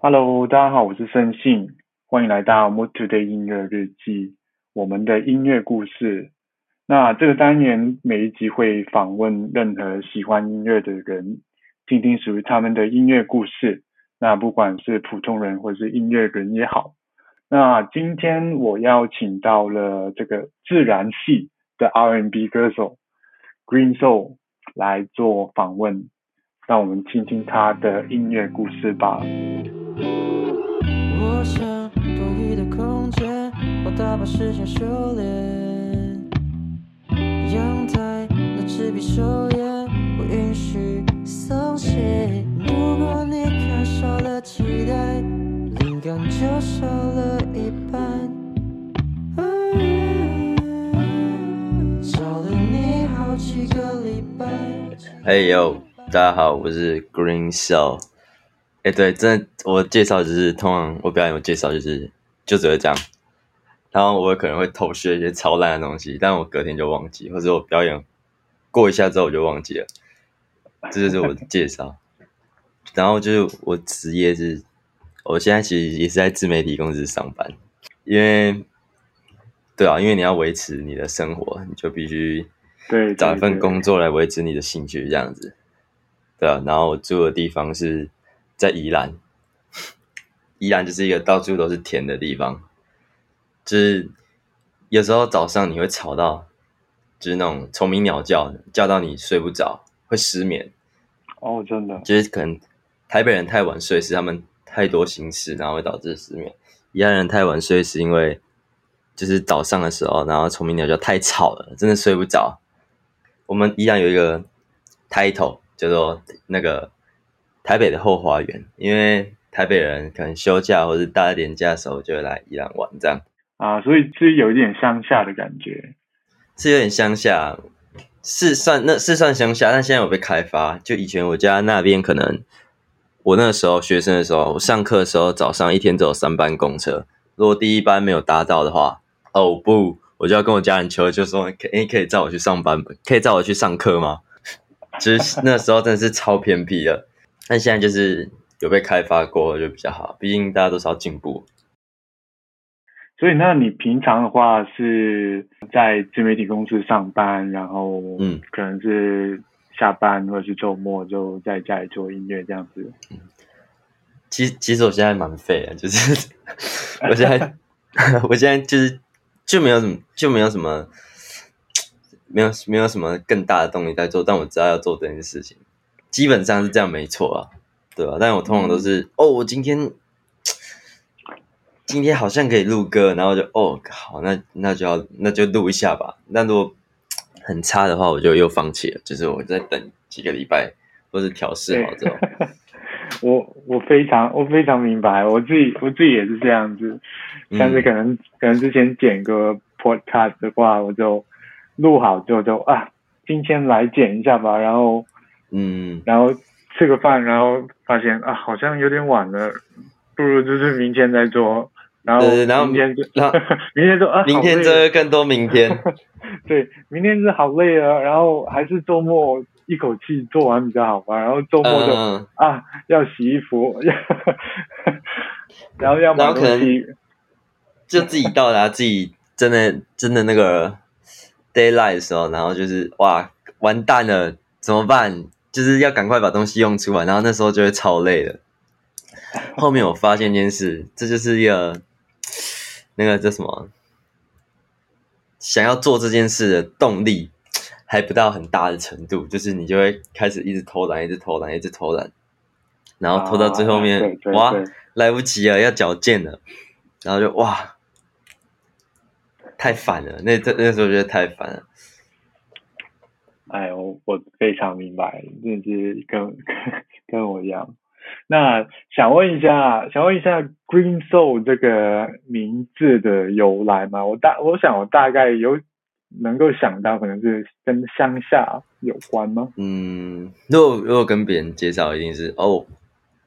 Hello，大家好，我是盛信，欢迎来到 Mood Today 音乐日记，我们的音乐故事。那这个单元每一集会访问任何喜欢音乐的人，听听属于他们的音乐故事。那不管是普通人或是音乐人也好。那今天我邀请到了这个自然系的 R&B 歌手 Green Soul 来做访问，让我们听听他的音乐故事吧。我想多余的空间，我大把时间修炼。阳台那支笔手烟，不允许松懈。如果你看少了期待，就少了一半。找了你好几个礼拜。嘿呦，大家好，我是 Green Soul。哎，对，真的，我介绍就是通常我表演我介绍就是就只会这样，然后我可能会偷学一些超烂的东西，但我隔天就忘记，或者我表演过一下之后我就忘记了，这就是我的介绍。然后就是我职业是，我现在其实也是在自媒体公司上班，因为对啊，因为你要维持你的生活，你就必须对找一份工作来维持你的兴趣这样子，对啊。然后我住的地方是。在宜兰，宜兰就是一个到处都是田的地方，就是有时候早上你会吵到，就是那种虫鸣鸟叫，叫到你睡不着，会失眠。哦，真的，就是可能台北人太晚睡，是他们太多心事，然后会导致失眠。宜兰人太晚睡是因为就是早上的时候，然后虫鸣鸟叫太吵了，真的睡不着。我们宜兰有一个 title 叫做那个。台北的后花园，因为台北人可能休假或者大年假的时候就会来宜兰玩，这样啊，所以是有一点乡下的感觉，是有点乡下，是算那是算乡下，但现在有被开发。就以前我家那边，可能我那时候学生的时候，我上课的时候早上一天只有三班公车，如果第一班没有搭到的话，哦不，我就要跟我家人求，就说可以可以载我去上班，可以载我去上课吗？其 实那时候真的是超偏僻的。但现在就是有被开发过就比较好，毕竟大家都是要进步。所以，那你平常的话是在自媒体公司上班，然后嗯，可能是下班或者是周末就在家里做音乐这样子。其其实我现在蛮废的，就是 我现在我现在就是就没有什么就没有什么没有没有什么更大的动力在做，但我知道要做这件事情。基本上是这样，没错啊，对吧？但我通常都是哦，我今天今天好像可以录歌，然后就哦，好，那那就要那就录一下吧。那如果很差的话，我就又放弃了。就是我在等几个礼拜，或是调试好之后。我我非常我非常明白，我自己我自己也是这样子。但是可能可能之前剪个 podcast 的话，我就录好之后就啊，今天来剪一下吧，然后。嗯，然后吃个饭，然后发现啊，好像有点晚了，不如就是明天再做。然后，然后明天就，明天就啊，明天做更多。明天，对，明天是好累啊，然后还是周末一口气做完比较好吧。然后周末就啊，要洗衣服，然后要买东西，就自己到达自己真的真的那个 d a y l i g h t 的时候，然后就是哇，完蛋了，怎么办？就是要赶快把东西用出来，然后那时候就会超累的。后面我发现一件事，这就是一个那个叫什么，想要做这件事的动力 还不到很大的程度，就是你就会开始一直偷懒，一直偷懒，一直偷懒，然后拖到最后面，哇，来不及了，要矫健了，然后就哇，太烦了。那那那时候觉得太烦了。哎，我我非常明白，真的是跟跟我一样。那想问一下，想问一下 Green Soul 这个名字的由来吗？我大我想我大概有能够想到，可能是跟乡下有关吗？嗯，如果如果跟别人介绍，一定是哦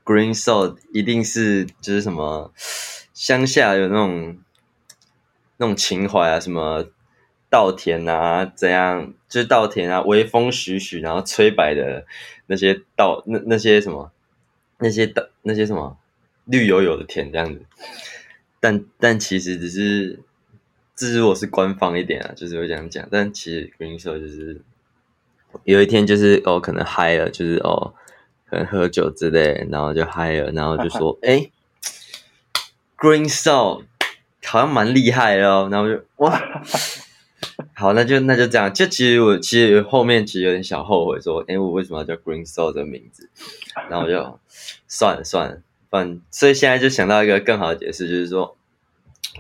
，Green Soul 一定是就是什么乡下有那种那种情怀啊，什么稻田啊，怎样，就是稻田啊，微风徐徐，然后吹白的那些稻，那那些什么，那些的那些什么绿油油的田这样子。但但其实只是，这是我是官方一点啊，就是会这样讲。但其实跟你说，就是有一天就是哦，可能嗨了，就是哦，可能喝酒之类，然后就嗨了，然后就说，哎，Green Soul 好像蛮厉害哦，然后就哇，好，那就那就这样。就其实我其实后面其实有点小后悔，说，哎，我为什么要叫 Green Soul 这个名字？然后我就算了算了。反所以现在就想到一个更好的解释，就是说，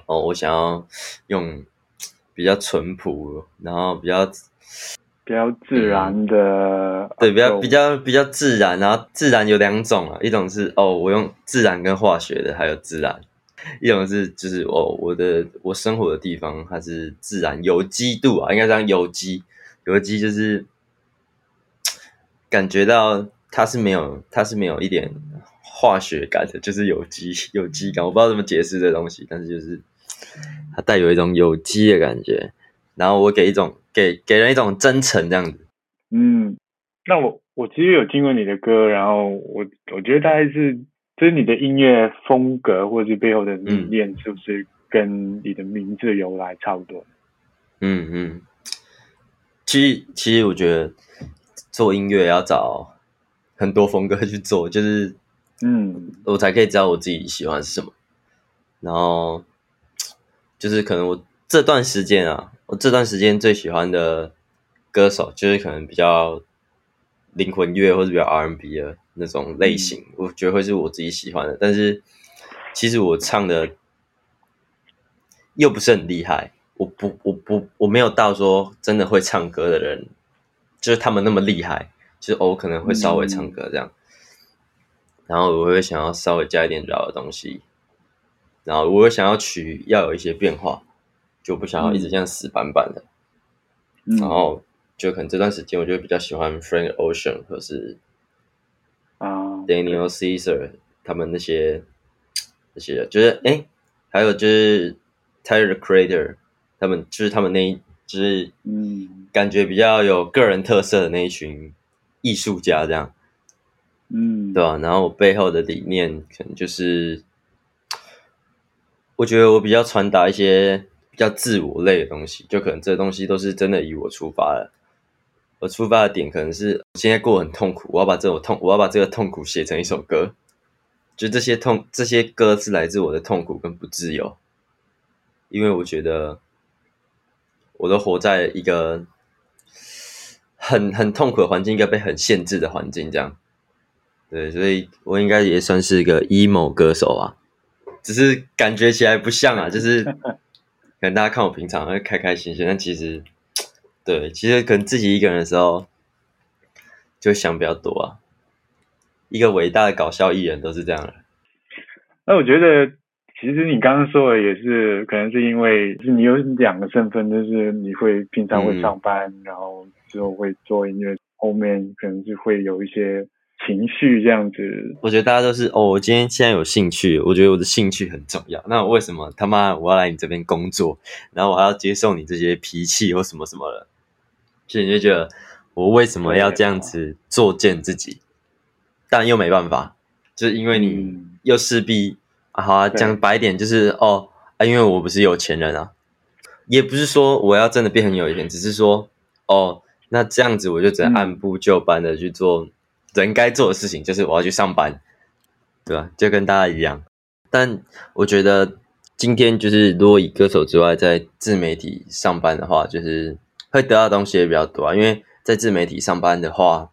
哦，我想要用比较淳朴，然后比较比较自然的，对，比较比较比较自然，然后自然有两种啊，一种是哦，我用自然跟化学的，还有自然，一种是就是哦，我的我生活的地方它是自然有机度啊，应该讲有机，有机就是感觉到它是没有，它是没有一点。化学感的，就是有机有机感，我不知道怎么解释这东西，但是就是它带有一种有机的感觉，然后我给一种给给人一种真诚这样子。嗯，那我我其实有听过你的歌，然后我我觉得大概是就是你的音乐风格或者是背后的理念，是不是跟你的名字由来差不多？嗯嗯，其实其实我觉得做音乐要找很多风格去做，就是。嗯，我才可以知道我自己喜欢是什么。然后就是可能我这段时间啊，我这段时间最喜欢的歌手，就是可能比较灵魂乐或者比较 R&B 的那种类型，我觉得会是我自己喜欢的。但是其实我唱的又不是很厉害，我不，我不，我没有到说真的会唱歌的人，就是他们那么厉害，就是我可能会稍微唱歌这样。然后我会想要稍微加一点绕的东西，然后我会想要曲要有一些变化，就不想要一直这样死板板的。然后就可能这段时间，我就比较喜欢 Frank Ocean 或是啊 Daniel Caesar 他们那些那些，就是哎，还有就是 Tyler Creator 他们，就是他们那一就是嗯，感觉比较有个人特色的那一群艺术家这样。嗯，对吧？然后我背后的理念可能就是，我觉得我比较传达一些比较自我类的东西，就可能这东西都是真的以我出发的。我出发的点可能是现在过很痛苦，我要把这种痛，我要把这个痛苦写成一首歌。就这些痛，这些歌是来自我的痛苦跟不自由，因为我觉得我都活在一个很很痛苦的环境，一个被很限制的环境，这样。对，所以我应该也算是一个 emo 歌手啊，只是感觉起来不像啊，就是 可能大家看我平常会开开心心，但其实，对，其实可能自己一个人的时候就想比较多啊。一个伟大的搞笑艺人都是这样的。那我觉得，其实你刚刚说的也是，可能是因为是你有两个身份，就是你会平常会上班，然后之后会做音乐，后面可能是会有一些。情绪这样子，我觉得大家都是哦。我今天现在有兴趣，我觉得我的兴趣很重要。那为什么他妈我要来你这边工作，然后我还要接受你这些脾气或什么什么的？所以你就觉得我为什么要这样子作践自己？但又没办法，就是因为你又势必啊，好啊，讲白点就是哦啊，因为我不是有钱人啊，也不是说我要真的变很有钱，只是说哦，那这样子我就只能按部就班的去做。人该做的事情就是我要去上班，对吧？就跟大家一样。但我觉得今天就是如果以歌手之外，在自媒体上班的话，就是会得到东西也比较多啊。因为在自媒体上班的话，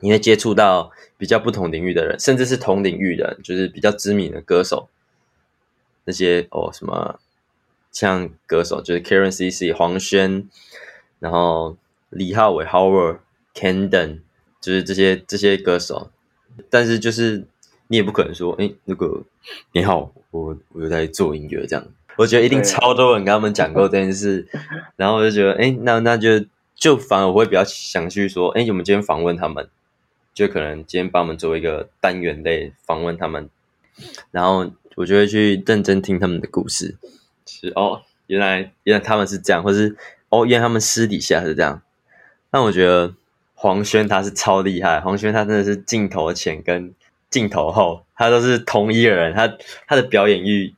你会接触到比较不同领域的人，甚至是同领域的，就是比较知名的歌手。那些哦，什么像歌手就是 Karen CC、黄轩，然后李浩伟 Howard、Candon。就是这些这些歌手，但是就是你也不可能说，哎，那个你好，我我在做音乐这样。我觉得一定超多人跟他们讲过这件事，然后我就觉得，哎，那那就就反而我会比较想去说，哎，我们今天访问他们，就可能今天帮我们做一个单元类访问他们，然后我就会去认真听他们的故事。是哦，原来原来他们是这样，或是哦，原来他们私底下是这样。但我觉得黄轩他是超厉害，黄轩他真的是镜头前跟镜头后，他都是同一个人，他他的表演欲，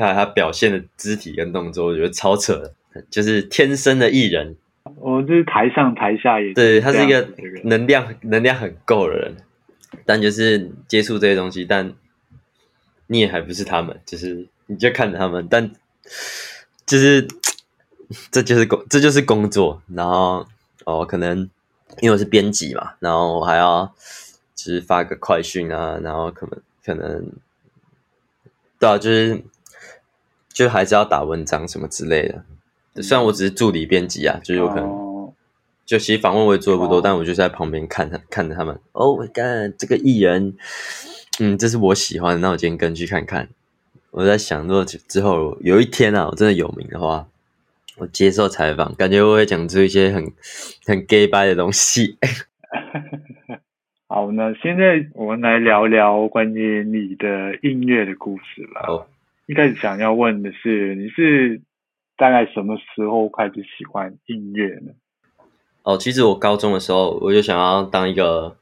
看他表现的肢体跟动作，我觉得超扯的，就是天生的艺人。我就是台上台下也对他是一个能量能量很够的人，但就是接触这些东西，但你也还不是他们，就是你就看着他们，但就是 这就是工这就是工作，然后哦可能因为我是编辑嘛，然后我还要就是发个快讯啊，然后可能可能对啊，就是就还是要打文章什么之类的。虽然我只是助理编辑啊，就有可能，就其实访问我也做的不多，但我就在旁边看他看着他们。哦，我干这个艺人，嗯，这是我喜欢的，那我今天跟去看看。我在想，如果之后有一天啊，我真的有名的话，我接受采访，感觉我会讲出一些很很 gay 掰的东西。好，那现在我们来聊聊关于你的音乐的故事了。哦，一开始想要问的是，你是？大概什么时候开始喜欢音乐呢？哦，其实我高中的时候我就想要当一个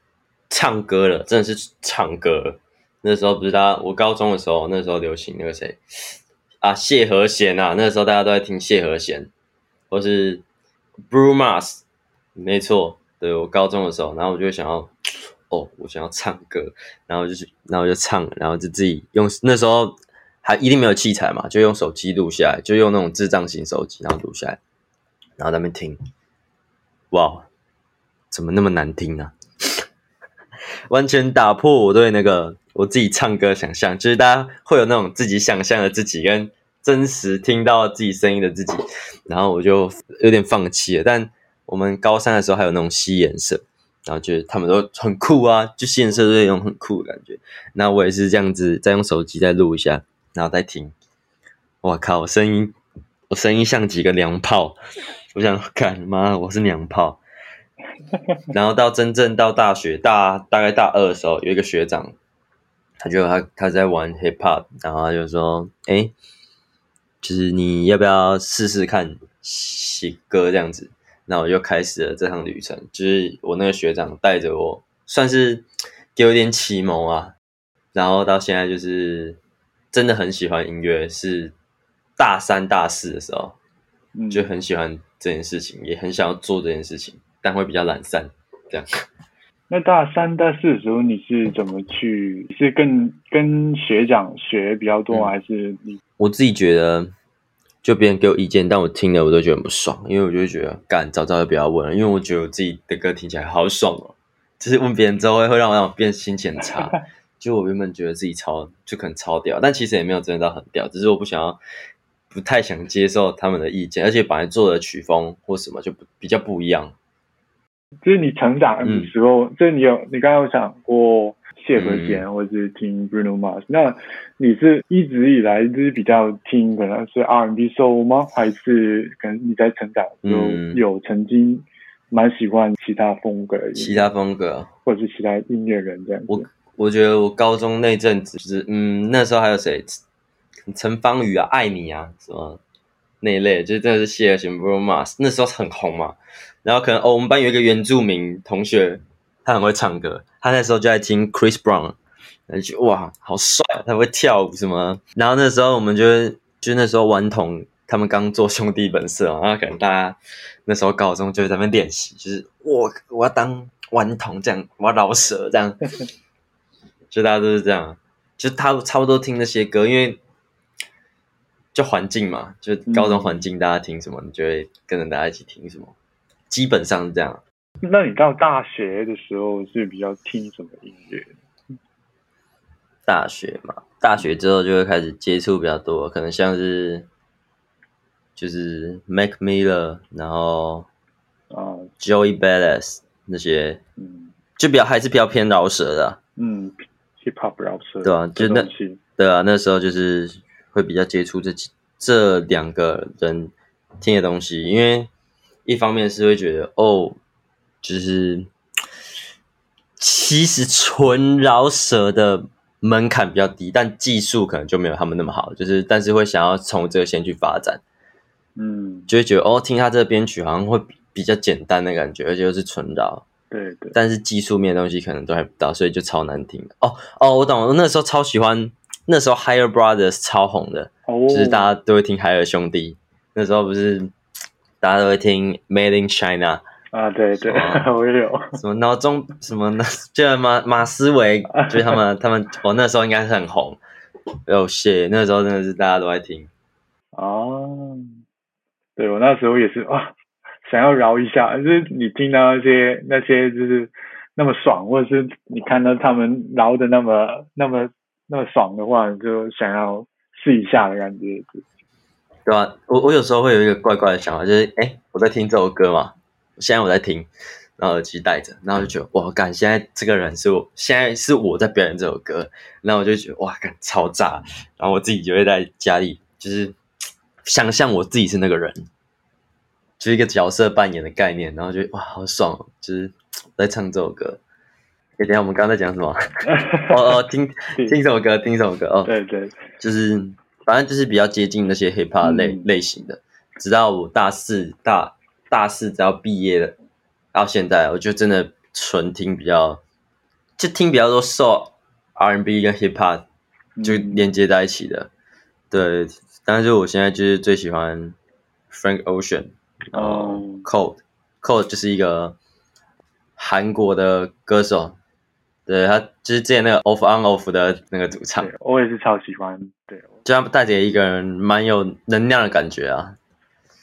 唱歌的，真的是唱歌。那时候不是大家，我高中的时候那时候流行那个谁啊，谢和弦啊，那时候大家都在听谢和弦，或是 Bruno Mars，没错，对我高中的时候，然后我就想要，哦，我想要唱歌，然后就是，然后就唱，然后就自己用那时候。还一定没有器材嘛，就用手机录下来，就用那种智障型手机，然后录下来，然后那边听，哇，怎么那么难听呢？完全打破我对那个我自己唱歌想象，就是大家会有那种自己想象的自己跟真实听到自己声音的自己，然后我就有点放弃了。但我们高三的时候还有那种吸颜色，然后觉得他们都很酷啊，就吸颜色是那种很酷的感觉。那我也是这样子，再用手机再录一下。然后再听，我靠，声音，我声音像几个娘炮，我想，干妈，我是娘炮。然后到真正到大学大大概大二的时候，有一个学长，他就他他在玩 hip hop，然后他就说，哎，就是你要不要试试看写歌这样子？那我就开始了这趟旅程，就是我那个学长带着我，算是给我点启蒙啊。然后到现在就是。真的很喜欢音乐，是大三、大四的时候就很喜欢这件事情，也很想要做这件事情，但会比较懒散。这样。那大三、大四的时候，你是怎么去？是跟跟学长学比较多，还是你？我自己觉得，就别人给我意见，但我听了我都觉得很不爽，因为我就觉得，干早早就不要问了，因为我觉得我自己的歌听起来好爽哦，就是问别人之后会会让我让我变心情很差。就我原本觉得自己超就可能超屌，但其实也没有真的到很屌，只是我不想要，不太想接受他们的意见，而且本来做的曲风或什么就不比较不一样。就是你成长的时候，就是你有你刚刚有讲过谢和弦，或者是听 Bruno Mars，那你是一直以来就是比较听可能是 R&B Soul 吗？还是可能你在成长时候有曾经蛮喜欢其他风格的？其他风格，或者是其他音乐人这样？我。我觉得我高中那阵子就是，嗯，那时候还有谁，陈芳宇啊，爱你啊，什么那一类，就真的是谢和弦、Bruno Mars，那时候很红嘛。然后可能哦，我们班有一个原住民同学，他很会唱歌，他那时候就在听 Chris Brown，那就哇，好帅啊，他会跳舞什么。然后那时候我们就就那时候顽童他们刚做兄弟本色，然后可能大家那时候高中就在那边练习，就是我我要当顽童这样，我要饶舌这样。就大家都是这样，就他差不多听那些歌，因为就环境嘛，就高中环境，大家听什么，你就会跟着大家一起听什么，基本上是这样。那你到大学的时候是比较听什么音乐？大学嘛，大学之后就会开始接触比较多，可能像是就是 Mac Miller，然后啊 Joey Badass 那些，嗯，就比较还是比较偏饶舌的，嗯。对啊，就那对啊，那时候就是会比较接触这这两个人听的东西，因为一方面是会觉得哦，就是其实纯饶舌的门槛比较低，但技术可能就没有他们那么好，就是但是会想要从这个先去发展，嗯，就会觉得哦，听他这个编曲好像会比较简单的感觉，而且又是纯饶，对对，但是技术面的东西可能都还不到，所以就超难听的。哦哦，我懂了，我那时候超喜欢，那时候 Higher Brothers 超红的，哦，就是大家都会听海尔兄弟，那时候不是大家都会听 Made in China。啊，对对，哦 我也有，什么脑中什么呢？就马马思唯，就是他们他们，我、那时候应该是很红。哦，谢，那时候真的是大家都在听。哦，对我那时候也是啊，想要饶一下，就是你听到那些那些就是那么爽，或者是你看到他们饶的那么那么那么爽的话，就想要试一下的感觉。对吧、我我有时候会有一个怪怪的想法，就是哎，我在听这首歌嘛，现在我在听，然后耳机戴着，然后就觉得哇，干，现在这个人是我，现在是我在表演这首歌，然后我就觉得哇，干超炸，然后我自己就会在家里就是想象我自己是那个人，就是一个角色扮演的概念，然后就哇，好爽哦，就是 在唱这首歌。哎，等下我们刚刚在讲什么？哦哦，听 听首歌，听首歌哦。对对，就是反正就是比较接近那些 hip hop 类、嗯类型的。直到我大四大大四只要毕业了，到现在我就真的纯听比较，就听比较多受 R&B 跟 hip hop 就嗯连接在一起的。对，但是我现在就是最喜欢 Frank Ocean，哦哦，Cold Cold 就是一个韩国的歌手。对他就是之前那个 Off On Off 的那个主唱，我也是超喜欢，对就他带给一个人蛮有能量的感觉啊。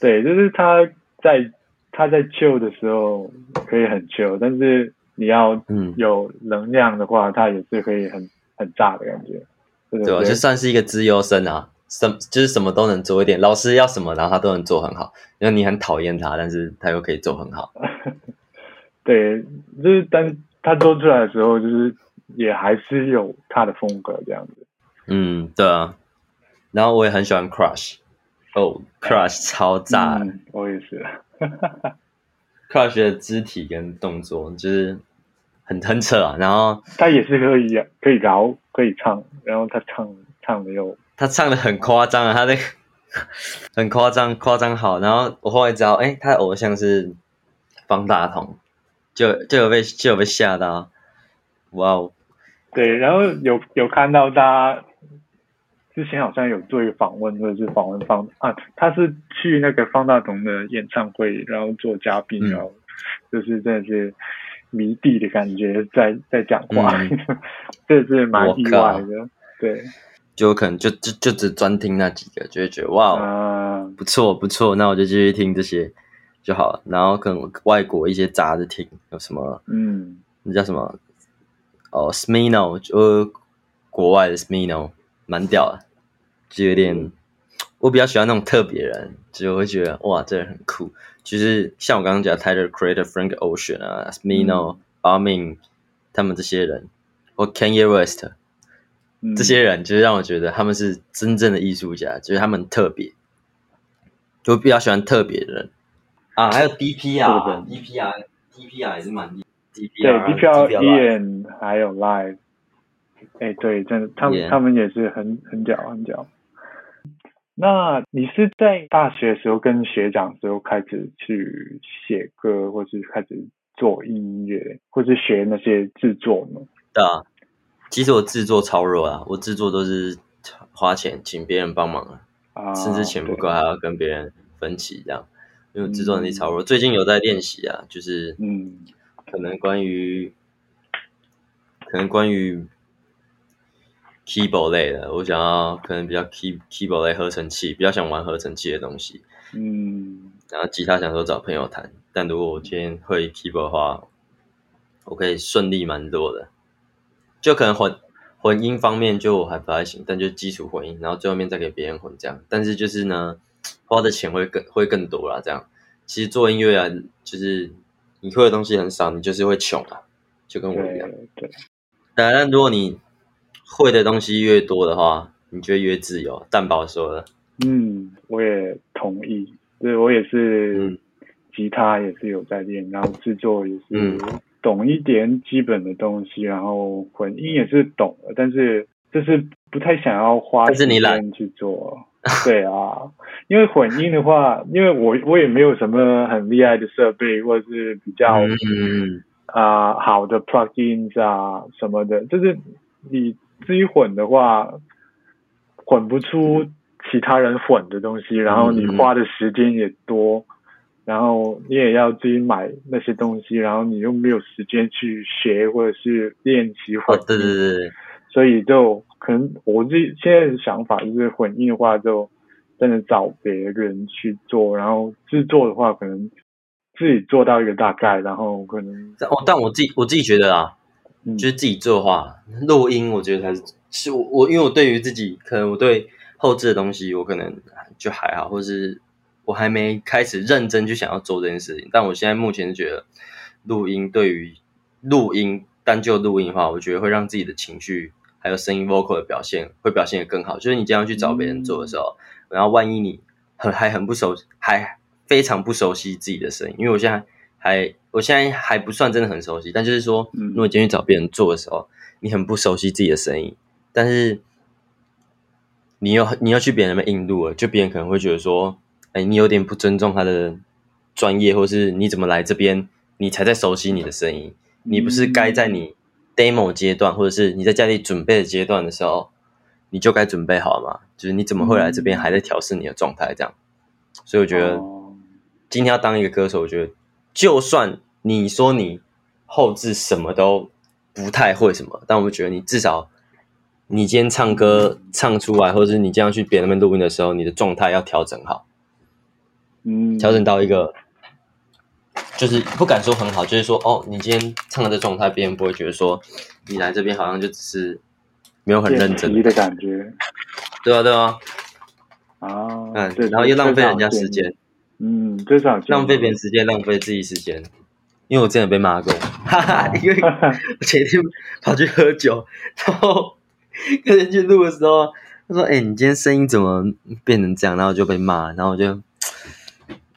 对，就是他在他在救的时候可以很救，但是你要嗯，有能量的话，他也是可以很很炸的感觉，对对吧？对就算是一个资优生啊，什就是什么都能做一点，老师要什么，然后他都能做很好。因为你很讨厌他，但是他又可以做很好。对，就是但他做出来的时候，就是也还是有他的风格这样子。嗯，对啊。然后我也很喜欢 Crush，哦，Crush 超炸、嗯，我也是。Crush 的肢体跟动作就是很很扯啊。然后他也是可以可以饶可以唱，然后他唱唱的又他唱的很夸张啊，他那个 很夸张，夸张好。然后我后来知道，哎，他的偶像是方大同，就就有被就有被吓到，哇哦，对，然后有有看到他之前好像有做一个访问，或者是访问方啊，他是去那个方大同的演唱会，然后做嘉宾，嗯。然后就是真的是迷弟的感觉在在讲话，嗯。这是蛮意外的。对，就可能就就就只专听那几个，就会觉得哇哦，啊，不错不错，那我就继续听这些就好了。然后可能外国一些杂的听，有什么嗯，那叫什么哦，Smino，就国外的 Smino，蛮屌的，就有点我比较喜欢那种特别人，就会觉得哇，这人很酷。就是像我刚刚讲 Tyler Creator、Frank Ocean 啊、Smino、Armin 他们这些人，或 Kanye West 嗯这些人，就是让我觉得他们是真正的艺术家，就是他们很特别，就比较喜欢特别的人啊。还有 DPR、DPR、DPR 也是蛮厉对 DPR、DPR Ian 还有 Live，哎，对，真的，他们他们也是很很屌很屌。那你是在大学的时候跟学长的时候开始去写歌，或是开始做音乐，或是学那些制作呢？对啊，其实我制作超弱啊，我制作都是花钱请别人帮忙啊，啊，甚至钱不够还要跟别人分期这样，因为我制作能力超弱。最近有在练习啊，就是嗯可能关于可能关于 keyboard 类的，我想要可能比较 key keyboard 类合成器，比较想玩合成器的东西。嗯然后吉他想说找朋友弹，但如果我今天会 keyboard 的话，我可以顺利蛮多的。就可能混混音方面就还不太行，但就基础混音，然后最后面再给别人混这样。但是就是呢，花的钱会更会更多啦。这样，其实做音乐啊，就是你会的东西很少，你就是会穷啊，就跟我一样。对对，当然，如果你会的东西越多的话，你就会越自由。蛋宝说的，嗯，我也同意。对，我也是嗯吉他也是有在练，然后制作也是嗯懂一点基本的东西，然后混音也是懂的，但是 就是不太想要花时间去做。对啊，因为混音的话，因为我我也没有什么很厉害的设备，或者是比较啊好的 plugins 啊什么的，就是你自己混的话，混不出其他人混的东西，然后你花的时间也多，然后你也要自己买那些东西，然后你又没有时间去学或者是练习混。对对对。所以就可能我自己现在的想法就是混音的话，就真的找别人去做，然后制作的话，可能自己做到一个大概，然后可能。哦，但我自己我自己觉得啊，就是自己做的话，录音我觉得才是是我我因为我对于自己可能我对后置的东西我可能就还好，或是我还没开始认真去想要做这件事情，但我现在目前是觉得录音对于录音单就录音的话，我觉得会让自己的情绪。还有声音 vocal 的表现会表现的更好，就是你经常去找别人做的时候，然后万一你很还很不熟，还非常不熟悉自己的声音，因为我现在还我现在还不算真的很熟悉，但就是说，如果今天去找别人做的时候，你很不熟悉自己的声音，但是你又你要去别人那边印录了，就别人可能会觉得说，哎，你有点不尊重他的专业，或是你怎么来这边，你才在熟悉你的声音，你不是该在你。demo 阶段，或者是你在家里准备的阶段的时候，你就该准备好嘛。就是你怎么会来这边还在调试你的状态这样？所以我觉得今天要当一个歌手，我觉得就算你说你后置什么都不太会什么，但我觉得你至少你今天唱歌唱出来，或者是你这样去别人那边录音的时候，你的状态要调整好，嗯，调整到一个。就是不敢说很好，就是说哦，你今天唱的这状态，别人不会觉得说你来这边好像就只是没有很认真的感觉。对啊，对啊。啊，嗯，对，然后又浪费人家时间。嗯，至少浪费别人时间，浪费自己时间。因为我之前被骂过，哈哈，因为我前天跑去喝酒，然后跟人去录的时候，他说：“哎，你今天声音怎么变成这样？”然后就被骂，然后我就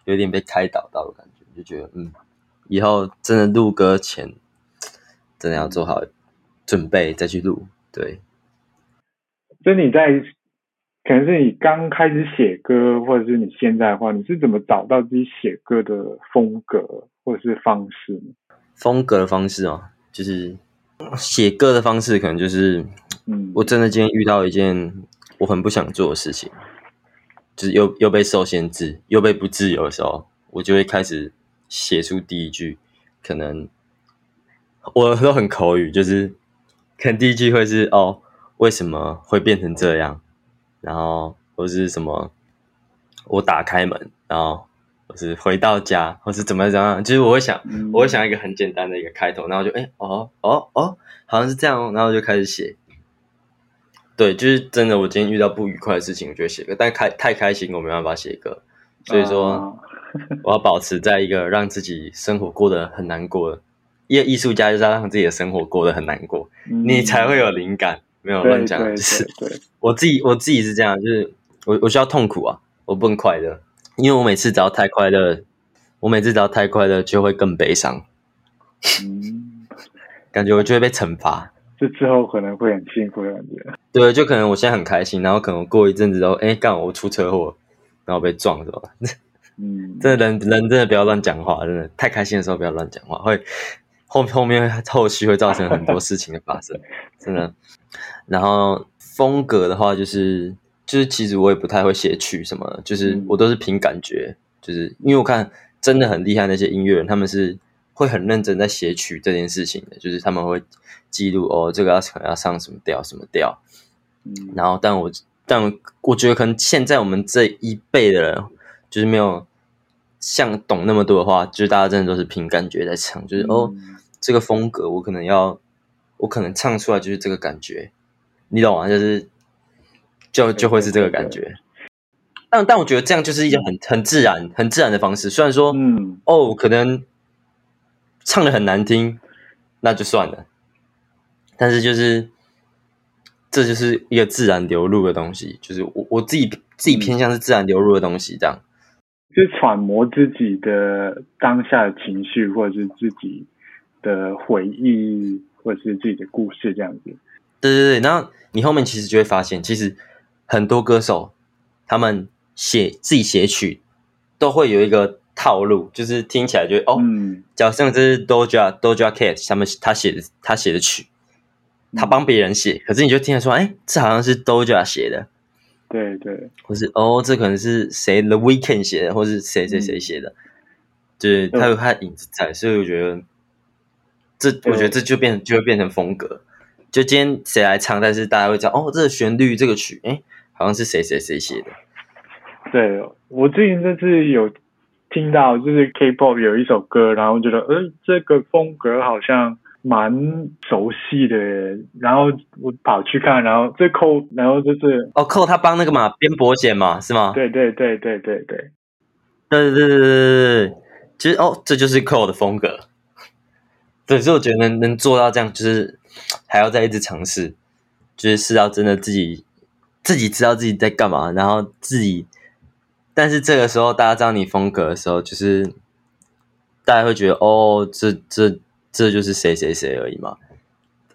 有点被开导到的感觉。就觉得嗯，以后真的录歌前，真的要做好准备再去录。对，所以你在可能是你刚开始写歌，或者是你现在的话，你是怎么找到自己写歌的风格或者是方式呢？风格的方式哦，就是写歌的方式，可能就是嗯，我真的今天遇到一件我很不想做的事情，就是又又被受限制，又被不自由的时候，我就会开始。写出第一句，可能我都很口语，就是可能第一句会是哦，为什么会变成这样？然后或是什么，我打开门，然后或是回到家，或是怎么怎样？就是我会想，我会想一个很简单的一个开头，然后就哎哦哦哦，好像是这样，然后就开始写。对，就是真的，我今天遇到不愉快的事情，我就写歌，但开太开心，我没办法写歌，所以说。我要保持在一个让自己生活过得很难过，因为艺术家就是要让自己的生活过得很难过，你才会有灵感。没有乱讲，就是我自己，我自己是这样，就是我我需要痛苦啊，我不能快乐，因为我每次只要太快乐，我每次只要太快乐就会更悲伤，嗯，感觉我就会被惩罚，就之后可能会很幸福的感觉。对，就可能我现在很开心，然后可能过一阵子之后，哎，干我出车祸，然后被撞，是吧？嗯，这人人真的不要乱讲话，真的太开心的时候不要乱讲话，会后后面后续会造成很多事情的发生，真的。然后风格的话，就是就是其实我也不太会写曲什么，就是我都是凭感觉，就是因为我看真的很厉害那些音乐人，他们是会很认真在写曲这件事情的，就是他们会记录哦，这个要可能要上什么调什么调，嗯，然后但我但我觉得可能现在我们这一辈的人就是没有。像懂那么多的话，就是大家真的都是凭感觉在唱，就是哦，这个风格我可能要，我可能唱出来就是这个感觉，你懂吗？就是就就会是这个感觉。但但我觉得这样就是一种很很自然、很自然的方式。虽然说，嗯，哦，可能唱的很难听，那就算了。但是就是这就是一个自然流露的东西，就是我我自己自己偏向是自然流露的东西，这样。是揣摩自己的当下的情绪，或者是自己的回忆或者是自己的故事这样子。对对对，然后你后面其实就会发现，其实很多歌手他们写自己写曲都会有一个套路，就是听起来就哦，嗯，假设这是 Doja Doja Cat 他们他写的他写的曲，他帮别人写，可是你就听得出，哎，这好像是 Doja 写的，对对，或是哦，这可能是谁 The Weekend 写的，或是谁谁谁写的，对，他有他的影子在，所以我觉得这我觉得这就变就会变成风格。就今天谁来唱，但是大家会知道哦，这个旋律这个曲，哎，好像是谁谁谁写的。对我最近这次有听到，就是 K-pop 有一首歌，然后觉得，呃，这个风格好像蛮熟悉的，然后我跑去看，然后这扣，然后就是哦，扣他帮那个嘛编博写嘛，是吗？对对对对对对，对对对对对对对，其实哦，这就是扣的风格。对，所以我觉得能能做到这样，就是还要再一直尝试，就是是要真的自己自己知道自己在干嘛，然后自己，但是这个时候大家知道你风格的时候，就是大家会觉得哦，这这这就是谁谁谁而已嘛。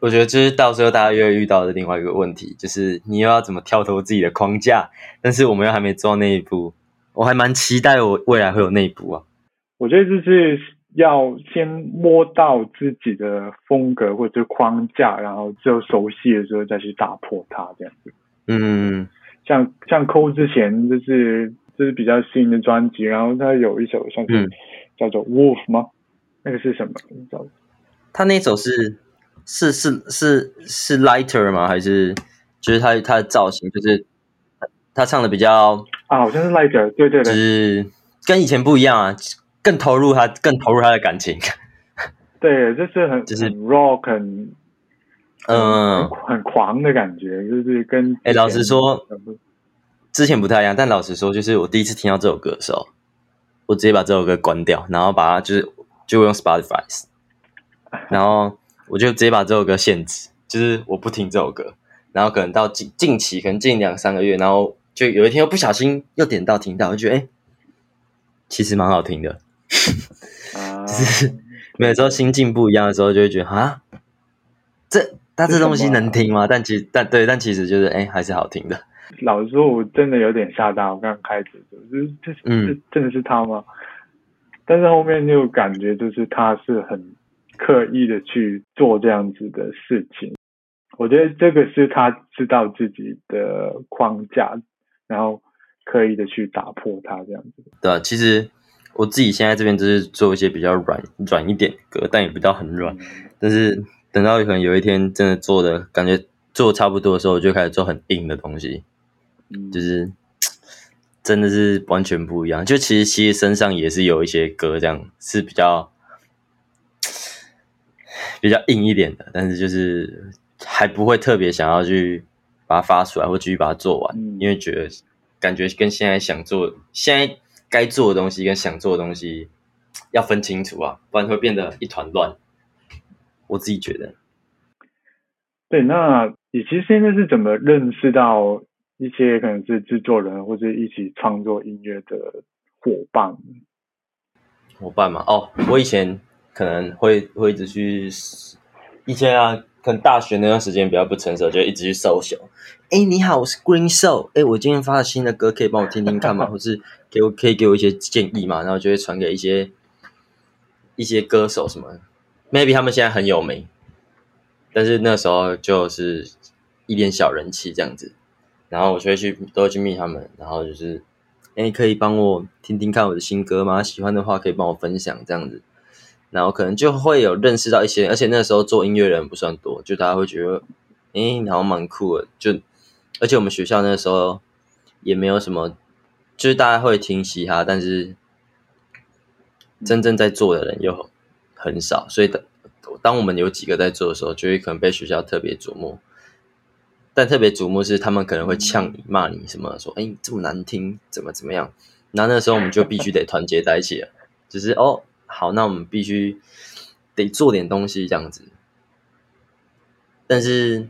我觉得就是到时候大家又会遇到的另外一个问题，就是你又要怎么跳脱自己的框架，但是我们又还没做到那一步，我还蛮期待我未来会有那一步啊。我觉得就是。要先摸到自己的风格或者框架，然后就熟悉的时候再去打破它，这样子。嗯，像像抠之前就是就是比较新的专辑，然后他有一首像是叫做 Wolf 吗？那个是什么？你知道？他那首是是是是是 Lighter 吗？还是就是他他的造型就是他唱的比较啊，好像是 Lighter，对对对，就是跟以前不一样啊。更投入他，更投入他的感情。对，就是很就是 rock，很嗯很狂的感觉，就是跟哎，老实说，之前不太一样。但老实说，就是我第一次听到这首歌的时候，我直接把这首歌关掉，然后把它就是就用 Spotify，然后我就直接把这首歌限制，就是我不听这首歌。然后可能到近近期，可能近两三个月，然后就有一天又不小心又点到听到，就觉得哎，其实蛮好听的。就是有时候心境不一样的时候，就会觉得啊，这但这东西能听吗？但其实但对，但其实就是哎，还是好听的。老实说，我真的有点吓到。我刚开始就是这嗯，真的是他吗？但是后面就感觉就是他是很刻意的去做这样子的事情。我觉得这个是他知道自己的框架，然后刻意的去打破它这样子。对，其实。我自己现在这边就是做一些比较软软一点歌，但也不到很软。但是等到可能有一天真的做的感觉做差不多的时候，我就开始做很硬的东西，就是真的是完全不一样。就其实其实身上也是有一些歌，这样是比较比较硬一点的，但是就是还不会特别想要去把它发出来，或继续把它做完，因为觉得感觉跟现在想做现在。该做的东西跟想做的东西要分清楚啊，不然会变得一团乱。我自己觉得。对，那你其实现在是怎么认识到一些可能是制作人或者一起创作音乐的伙伴？伙伴嘛，哦，我以前可能会会一直去，以前啊。可能大学那段时间比较不成熟，就一直去搜寻。哎，你好，我是 Green Show。哎，我今天发了新的歌，可以帮我听听看吗？或是给我可以给我一些建议嘛？然后就会传给一些一些歌手什么，maybe 他们现在很有名，但是那时候就是一点小人气这样子。然后我就会去都会去密他们，然后就是哎，可以帮我听听看我的新歌吗？喜欢的话可以帮我分享这样子。然后可能就会有认识到一些，而且那时候做音乐人不算多，就大家会觉得，哎，好像蛮酷的。就而且我们学校那时候也没有什么，就是大家会听嘻哈，但是真正在做的人又很少。所以当当我们有几个在做的时候，就会可能被学校特别瞩目。但特别瞩目是他们可能会呛你、骂你什么，说，哎，这么难听，怎么怎么样？然后那时候我们就必须得团结在一起了，只是哦。好，那我们必须得做点东西这样子。但是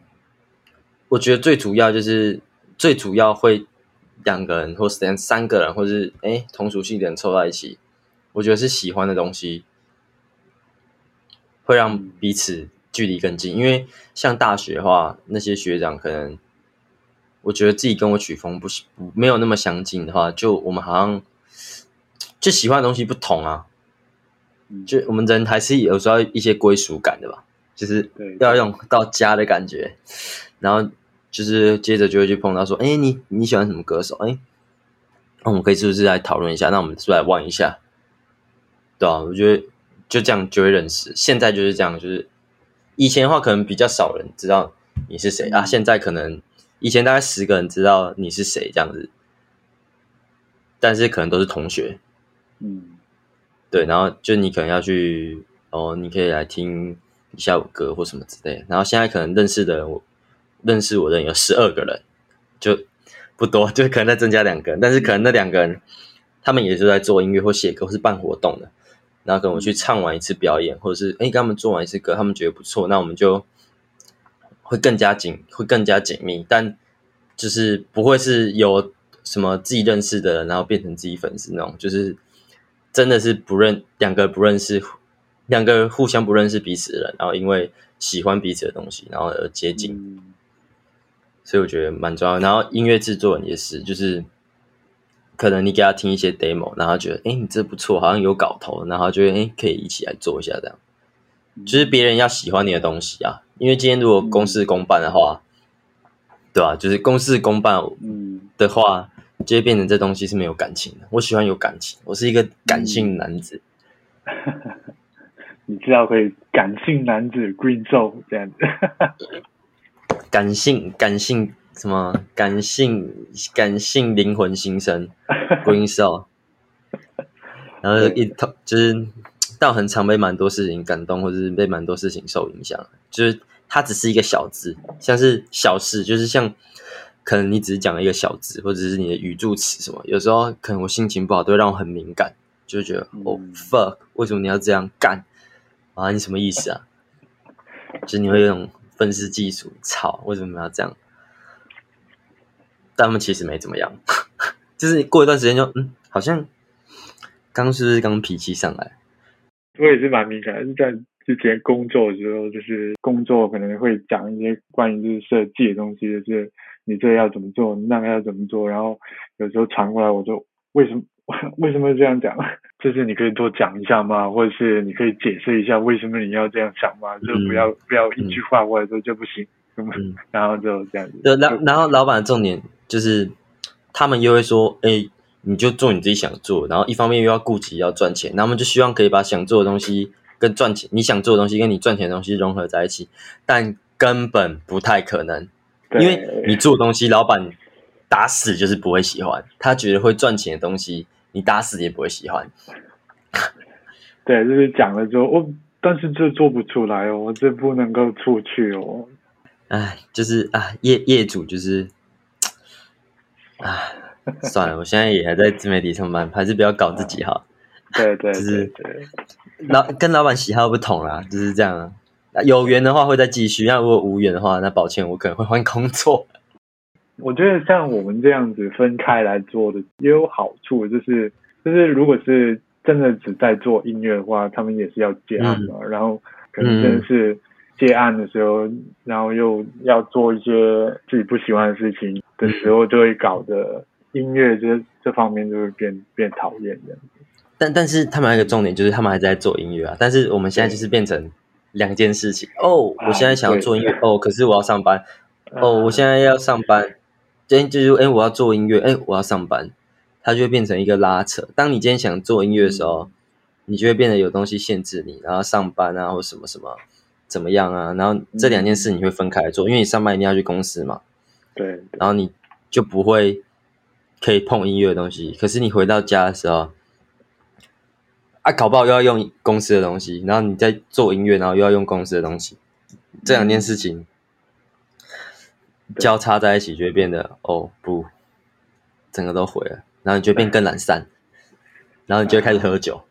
我觉得最主要就是最主要会两个人或三三个人，或是哎同属性的人凑在一起，我觉得是喜欢的东西。会让彼此距离更近。因为像大学的话，那些学长可能，我觉得自己跟我曲风不不没有那么相近的话，就我们好像就喜欢的东西不同啊。就我们人还是有时候一些归属感的吧，就是要用到家的感觉。然后就是接着就会去碰到说，哎，你你喜欢什么歌手？哎，那我们可以是不是来讨论一下？那我们是不是来玩一下？对啊，我觉得就这样就会认识。现在就是这样，就是以前的话可能比较少人知道你是谁啊，现在可能以前大概十个人知道你是谁这样子，但是可能都是同学。嗯。对，然后就你可能要去哦，你可以来听一下我歌或什么之类。然后现在可能认识的人，我认识我的人有十二个人，就不多，就可能再增加两个人。但是可能那两个人，他们也是在做音乐或写歌或是办活动的。然后跟我去唱完一次表演，或者是哎跟他们做完一次歌，他们觉得不错，那我们就会更加紧，会更加紧密。但就是不会是有什么自己认识的人，然后变成自己粉丝那种，就是。真的是不认两个不认识，两个互相不认识彼此的人，然后因为喜欢彼此的东西，然后而接近，所以我觉得蛮重要。然后音乐制作人也是，就是可能你给他听一些 demo，然后觉得哎你这不错，好像有搞头，然后觉得哎可以一起来做一下这样。就是别人要喜欢你的东西啊，因为今天如果公事公办的话，对吧？就是公事公办的话。就会变成这东西是没有感情的。我喜欢有感情，我是一个感性男子。你知道可以感性男子 Green Soul 这样子。感性感性什么？感性感性灵魂新生 Green Soul。然后一头就是，但很常被蛮多事情感动，或者是被蛮多事情受影响。就是它只是一个小字，像是小事，就是像。可能你只是讲了一个小字，或者是你的语助词什么，有时候可能我心情不好，都会让我很敏感，就觉得哦 fuck，为什么你要这样干啊？你什么意思啊？就是你会有种愤世嫉俗，操，为什么要这样？但他们其实没怎么样，就是过一段时间就嗯，好像刚是不是刚脾气上来？我也是蛮敏感，是在之前工作的时候，就是工作可能会讲一些关于就是设计的东西，就是。你这要怎么做，那个要怎么做？然后有时候传过来，我就为什么 为什么这样讲？就是你可以多讲一下吗？或者是你可以解释一下为什么你要这样想吗？就不要不要一句话或者说就不行，然后就这样子。然然后老板的重点就是，他们又会说，哎，你就做你自己想做，然后一方面又要顾及要赚钱，他们就希望可以把想做的东西跟赚钱，你想做的东西跟你赚钱的东西融合在一起，但根本不太可能。因为你做东西，老板打死就是不会喜欢。他觉得会赚钱的东西，你打死也不会喜欢。对，就是讲了之后，我但是这做不出来哦，我这不能够出去哦。哎，就是啊，业业主就是，哎，算了，我现在也还在自媒体上班，还是不要搞自己哈。对对，就是老跟老板喜好不同啦，就是这样。有缘的话会再继续，那如果无缘的话，那抱歉，我可能会换工作。我觉得像我们这样子分开来做的也有好处，就是就是如果是真的只在做音乐的话，他们也是要接案嘛，然后可能真的是接案的时候，然后又要做一些自己不喜欢的事情的时候，就会搞得音乐这这方面就会变变讨厌这样。但但是他们有一个重点就是他们还在做音乐啊，但是我们现在就是变成。两件事情。哦，我现在想要做音乐哦，可是我要上班。哦，我现在要上班，今天就是哎，我要做音乐哎，我要上班，它就会变成一个拉扯。当你今天想做音乐的时候，你就会变得有东西限制你，然后上班啊或什么什么怎么样啊，然后这两件事你会分开来做，因为你上班一定要去公司嘛，对，然后你就不会可以碰音乐的东西，可是你回到家的时候。啊，搞不好又要用公司的东西，然后你在做音乐，然后又要用公司的东西，这两件事情交叉在一起，就会变得哦不，整个都毁了，然后你就变更懒散，然后你就会开始喝酒，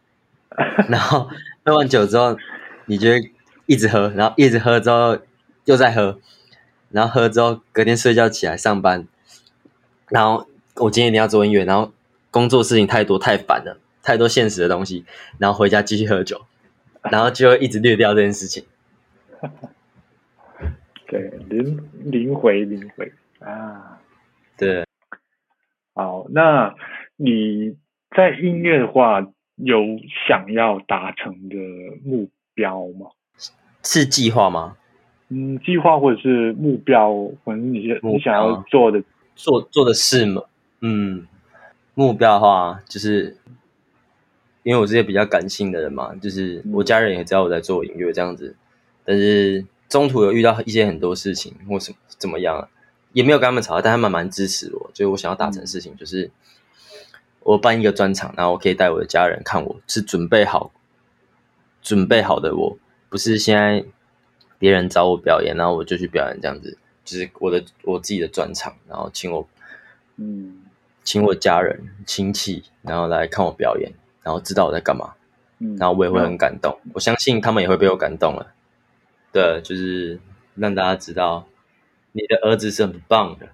然后喝完酒之后，你就会一直喝，然后一直喝之后又再喝，然后喝之后隔天睡觉起来上班，然后我今天一定要做音乐，然后工作事情太多太烦了。太多现实的东西，然后回家继续喝酒，然后就会一直略掉这件事情。对，零零回零回啊，对。好，那你在音乐的话，有想要达成的目标吗？是计划吗？嗯，计划或者是目标，或者你你想要做的做做的事吗？嗯，目标的话，就是因为我是一个比较感性的人嘛，就是我家人也知道我在做音乐这样子，但是中途有遇到一些很多事情或什么怎么样。也没有跟他们吵，但他们蛮支持我。就是我想要达成事情，就是我办一个专场，然后我可以带我的家人看，我是准备好、准备好的。我不是现在别人找我表演，然后我就去表演这样子。就是我的我自己的专场，然后请我，嗯，请我家人亲戚，然后来看我表演，然后知道我在干嘛，嗯然后我也会很感动。我相信他们也会被我感动了。对，就是让大家知道。你的儿子是很棒的，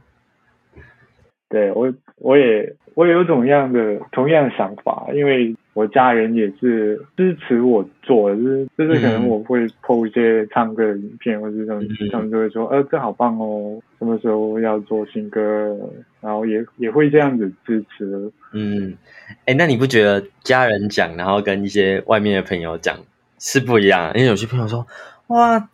对我，我也我也有种样的同样的想法，因为我家人也是支持我做，就是就是可能我会 po 一些唱歌的影片，或者什么他们就会说，呃，这好棒哦，什么时候要做新歌，然后也也会这样子支持。嗯，哎，那你不觉得家人讲，然后跟一些外面的朋友讲是不一样？因为有些朋友说，哇。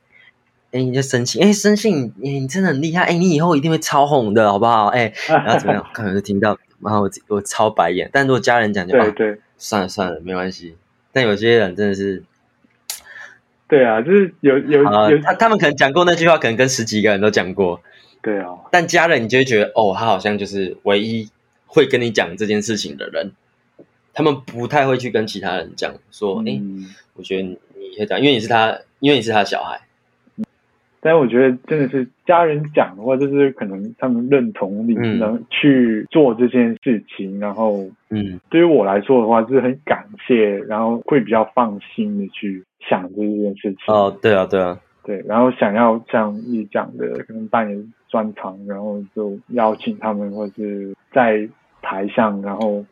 哎，你在生气？哎，生气！你你真的很厉害！哎，你以后一定会超红的，好不好？哎，然后怎么样？可能就听到，然后我我超白眼。但如果家人讲，就对对，算了算了，没关系。但有些人真的是，对啊，就是有有有他他们可能讲过那句话，可能跟十几个人都讲过。对啊，但家人你就会觉得，哦，他好像就是唯一会跟你讲这件事情的人。他们不太会去跟其他人讲说，哎，我觉得你你会讲，因为你是他，因为你是他的小孩。但我觉得真的是家人讲的话，就是可能他们认同你能去做这件事情，然后，嗯，对于我来说的话，就是很感谢，然后会比较放心的去想这件事情。哦，对啊，对啊，对，然后想要像你讲的，可能扮演专场，然后就邀请他们，或是在台上，然后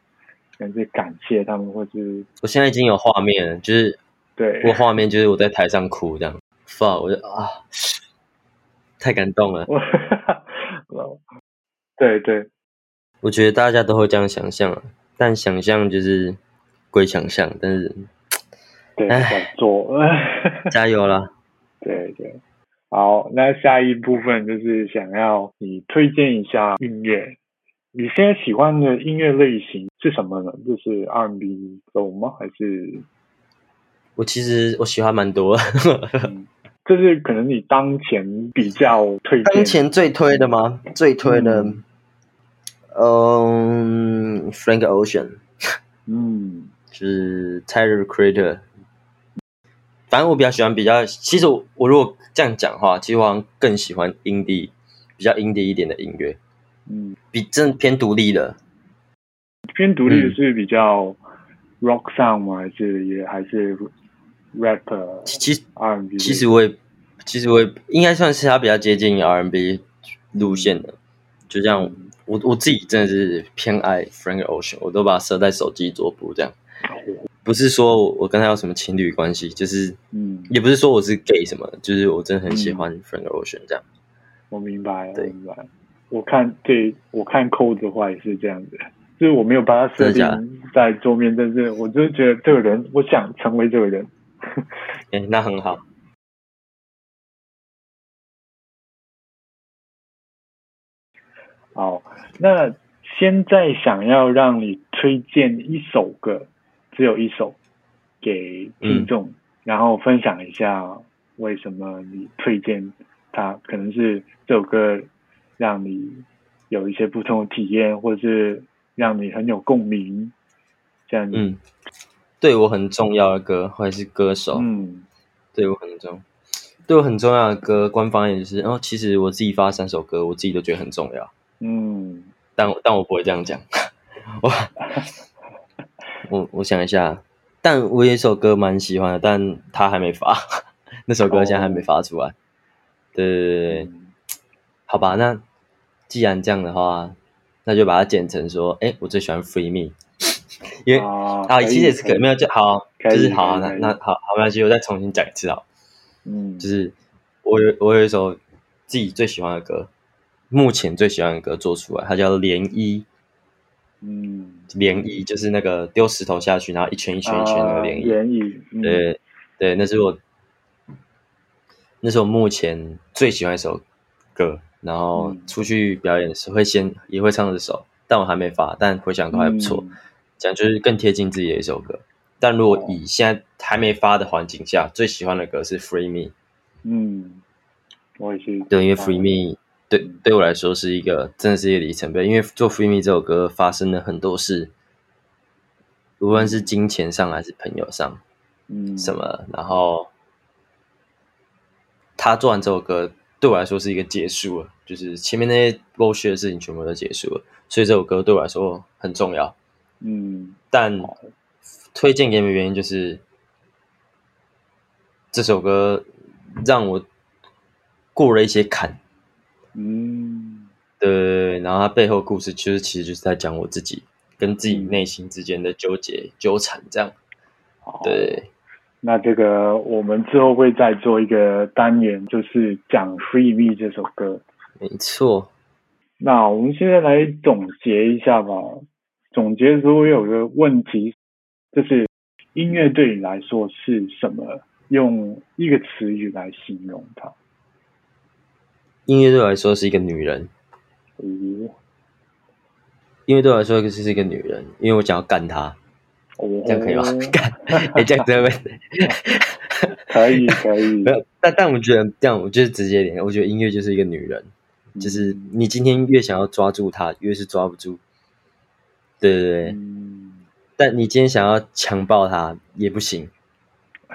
感觉感谢他们，或是我现在已经有画面，就是对，我画面就是我在台上哭这样，发，我就啊。太感动了，对对，我觉得大家都会这样想象，但想象就是归想象，但是对，做，加油了，对对，好，那下一部分就是想要你推荐一下音乐，你现在喜欢的音乐类型是什么呢？就是 R&B 走吗？还是我其实我喜欢蛮多。这是可能你当前比较推当前最推的吗？最推的，嗯，Frank Ocean，嗯，是 Tyler Creator。反正我比较喜欢比较，其实我我如果这样讲话，其实我更喜欢 indie，比较 indie 一点的音乐，嗯，比真偏独立的，偏独立的是比较 rock sound 吗？还是也还是？rapper，其实 R&B，其实我也，其实我也应该算是他比较接近 R&B 路线的，就这样。我我自己真的是偏爱 Frank Ocean，我都把它设在手机桌布这样。不是说我跟他有什么情侣关系，就是，嗯，也不是说我是 gay 什么，就是我真的很喜欢 Frank Ocean 这样。我明白，我明白。我看对，我看 Code 的话也是这样子，就是我没有把它设定在桌面，但是我就是觉得这个人，我想成为这个人。哎，那很好。好，那现在想要让你推荐一首歌，只有一首给听众，然后分享一下为什么你推荐它，可能是这首歌让你有一些不同的体验，或者是让你很有共鸣，这样子。对我很重要的歌，或者是歌手，嗯，对我很重，对我很重要的歌，官方也是。然后其实我自己发三首歌，我自己都觉得很重要，嗯，但但我不会这样讲。我我我想一下，但我有一首歌蛮喜欢的，但他还没发，那首歌现在还没发出来。对对对对，好吧，那既然这样的话，那就把它剪成说，哎，我最喜欢 Free Me。因为啊，其实也是可没有就好，就是好，那那好好没关系，我再重新讲一次啊。嗯，就是我有我有一首自己最喜欢的歌，目前最喜欢的歌做出来，它叫《涟漪》。嗯，涟漪就是那个丢石头下去，然后一圈一圈一圈那个涟漪。涟漪，对对，那是我那是我目前最喜欢一首歌。然后出去表演时会先也会唱这首，但我还没发，但回想都还不错。讲就是更贴近自己的一首歌。但如果以现在还没发的环境下，最喜欢的歌是《Free Me》。嗯，我也是。对，因为《Free Me》对对我来说是一个真的是一个里程碑。因为做《Free Me》这首歌发生了很多事，无论是金钱上还是朋友上，嗯，什么，然后他做完这首歌。对我来说是一个结束了，就是前面那些剥削的事情全部都结束了，所以这首歌对我来说很重要。嗯，但推荐给你们原因就是这首歌让我过了一些坎。嗯，对，然后它背后故事其实其实就是在讲我自己跟自己内心之间的纠结纠缠，这样。对。那这个我们之后会再做一个单元，就是讲《Free Me》这首歌。没错。那我们现在来总结一下吧。总结时候有个问题，就是音乐对你来说是什么？用一个词语来形容它。音乐对我来说是一个女人。嗯。音乐对我来说就是一个女人，因为我想要干她。这样可以吗？干，哎，这样子会可以可以。没有，但但我觉得这样，我就是直接点。我觉得音乐就是一个女人，就是你今天越想要抓住她，越是抓不住。对对对。但你今天想要强暴她也不行。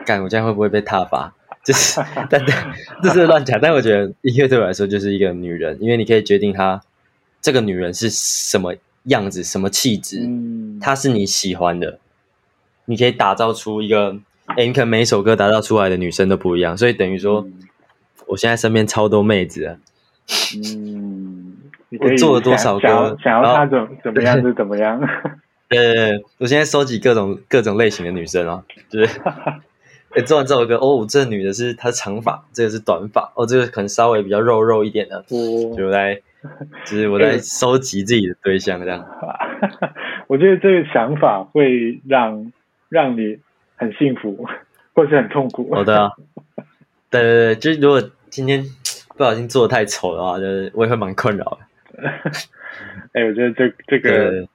干，我这样会不会被踏伐？就是，但但 这是乱讲。但我觉得音乐对我来说就是一个女人，因为你可以决定她这个女人是什么样子、什么气质，她是你喜欢的。你可以打造出一个，哎，你可能每一首歌打造出来的女生都不一样，所以等于说，我现在身边超多妹子。嗯，我做了多少歌，想要她怎怎么样就怎么样。对对对，我现在收集各种各种类型的女生啊，就是，哎，做完这首歌，哦，这女的是她长发，这个是短发，哦，这个可能稍微比较肉肉一点的，就来，就是我在收集自己的对象这样。我觉得这个想法会让。让你很幸福，或是很痛苦。好的，对对对，就是如果今天不小心做的太丑的话，就是我也会蛮困扰的。哎，我觉得这这个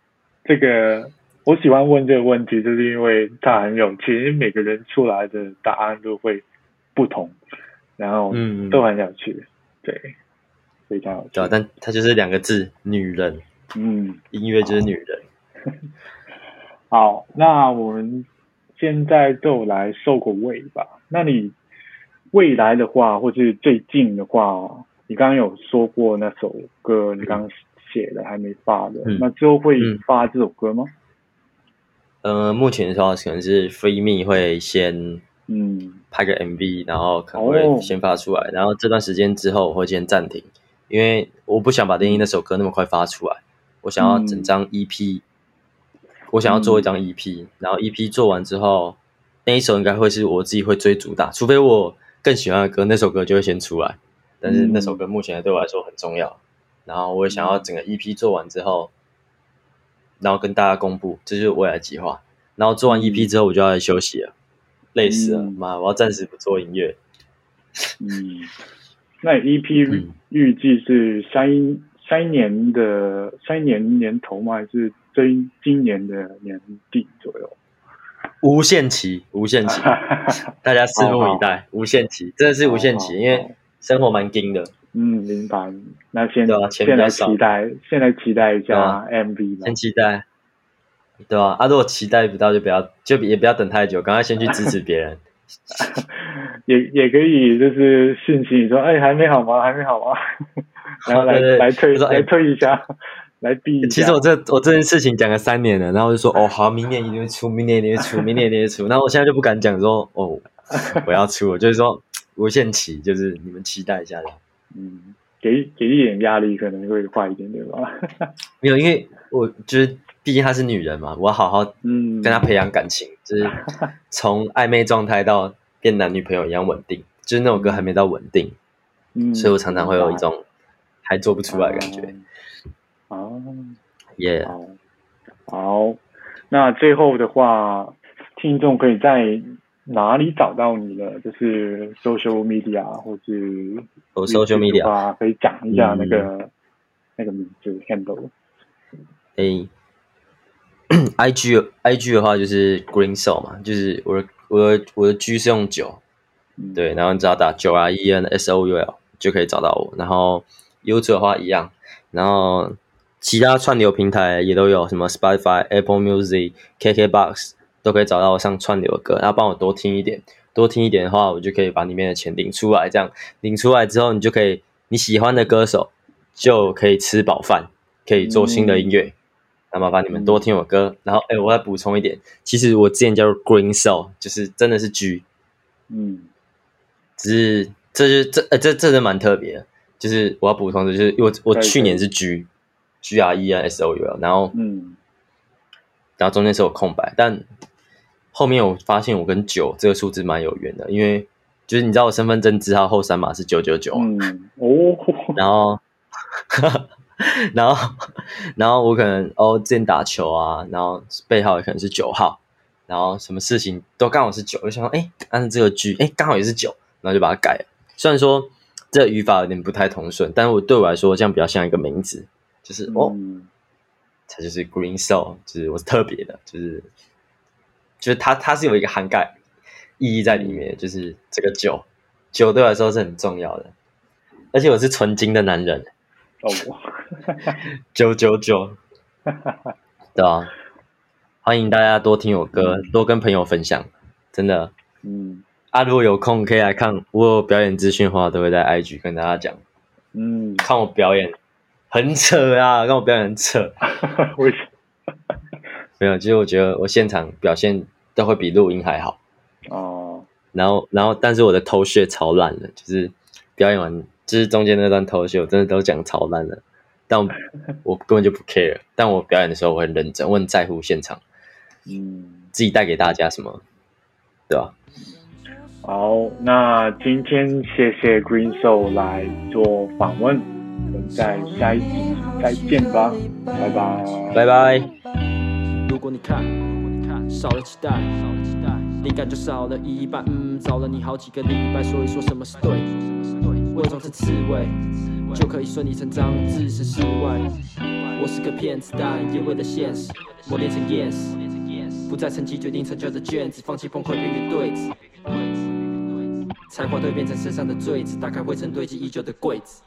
这个，我喜欢问这个问题，就是因为它很有趣，因为每个人出来的答案都会不同，然后嗯都很有趣，对，非常有趣。对，但它就是两个字：女人。嗯，音乐就是女人。好，那我们现在就来收个尾吧。那你未来的话，或是最近的话，你刚刚有说过那首歌，你刚刚写的还没发的，那之后会发这首歌吗？呃，目前的话可能是 Free Me 会先嗯拍个 MV，然后可能会先发出来，然后这段时间之后我会先暂停，因为我不想把电影那首歌那么快发出来，我想要整张 EP。我想要做一张 EP，然后 EP 做完之后，那一首应该会是我自己会追主打，除非我更喜欢的歌，那首歌就会先出来。但是那首歌目前对我来说很重要，然后我也想要整个 EP 做完之后，然后跟大家公布，这就是未来计划。然后做完 EP 之后，我就要来休息了，累死了，妈，我要暂时不做音乐。嗯，那 EP 预计是三三年的三年年头吗？还是？今今年的年底左右，无限期，无限期，大家拭目以待。无限期，真的是无限期，因为生活蛮紧的。嗯，明白。那现在现在期待，现在期待一下 MV 吧先期待，对吧？啊，如果期待不到，就不要，就也不要等太久，赶快先去支持别人。也也可以，就是讯息你说，哎，还没好吗？还没好吗？然后来来推来推一下。来避。其实我这我这件事情讲了三年了，然后就说哦好，明年一定会出，明年一定会出，明年一定会出。然后我现在就不敢讲说哦我要出，我就是说无限期，就是你们期待一下的。嗯，给给一点压力可能会快一点，点吧？没有，因为我觉得毕竟她是女人嘛，我要好好嗯跟她培养感情，就是 从暧昧状态到变男女朋友一样稳定，就是那首歌还没到稳定，嗯，所以我常常会有一种还做不出来的感觉。哦，耶、好，好，那最后的话，听众可以在哪里找到你呢？就是 social media 或是我 social media 话，可以讲一下那嗯个、那个名字 handle。A I G I G 的话就是 Green Soul 嘛，就是我的我的我的 G 是用九，嗯，对，然后你只要打九 R E N S O U L 就可以找到我。然后 YouTube 的话一样，然后其他串流平台也都有，什么 Spotify、Apple Music、KKBox 都可以找到我上串流的歌。然后帮我多听一点，多听一点的话，我就可以把里面的钱领出来。这样领出来之后，你就可以你喜欢的歌手就可以吃饱饭，可以做新的音乐。那麻烦你们多听我歌。然后，哎，我再补充一点，其实我之前叫做 Green Soul，就是真的是 G。嗯只是这就是这呃这这真蛮特别的，就是我要补充的，就是我我去年是 G G R E N S O U L，然后嗯。然后中间是有空白，但后面我发现我跟九这个数字蛮有缘的，因为就是你知道我身份证字号后三码是九九九，嗯。哦，然后然后然后我可能哦之前打球啊，然后背号也可能是九号，然后什么事情都刚好是九，我就想说哎，但是这个 G 哎刚好也是九，然后就把它改了。虽然说这语法有点不太通顺，但是我对我来说这样比较像一个名字，就是哦，嗯它就是 Green Soul，就是我是特别的，就是就是它它是有一个涵盖意义在里面，就是这个酒酒对我来说是很重要的，而且我是纯金的男人，哦，九九九，对啊，欢迎大家多听我歌，多跟朋友分享，真的。嗯。啊，如果有空可以来看我有表演资讯的话，都会在 IG 跟大家讲，嗯，看我表演很扯啊，让我表演很扯。为什么 没有，其实我觉得我现场表现都会比录音还好。哦，然后，然后，但是我的头屑超烂了，就是表演完，就是中间那段偷屑，我真的都讲超烂了。但我 我根本就不 care，但我表演的时候我很认真，我很在乎现场嗯。自己带给大家什么，对吧？好，那今天谢谢 Green Soul 来做访问，我们在下一集再见吧，拜拜，拜拜。如果你看，少了期待，灵感就少了一半。嗯，找了你好几个礼拜，所以说什么是对？伪装成刺猬，就可以顺理成章置身事外。我是个骗子，但也为了现实磨练成 yes，不再成绩决定成就的卷子，放弃崩溃边缘对子。才华蜕变成身上的坠子，打开灰尘堆积已久的柜子。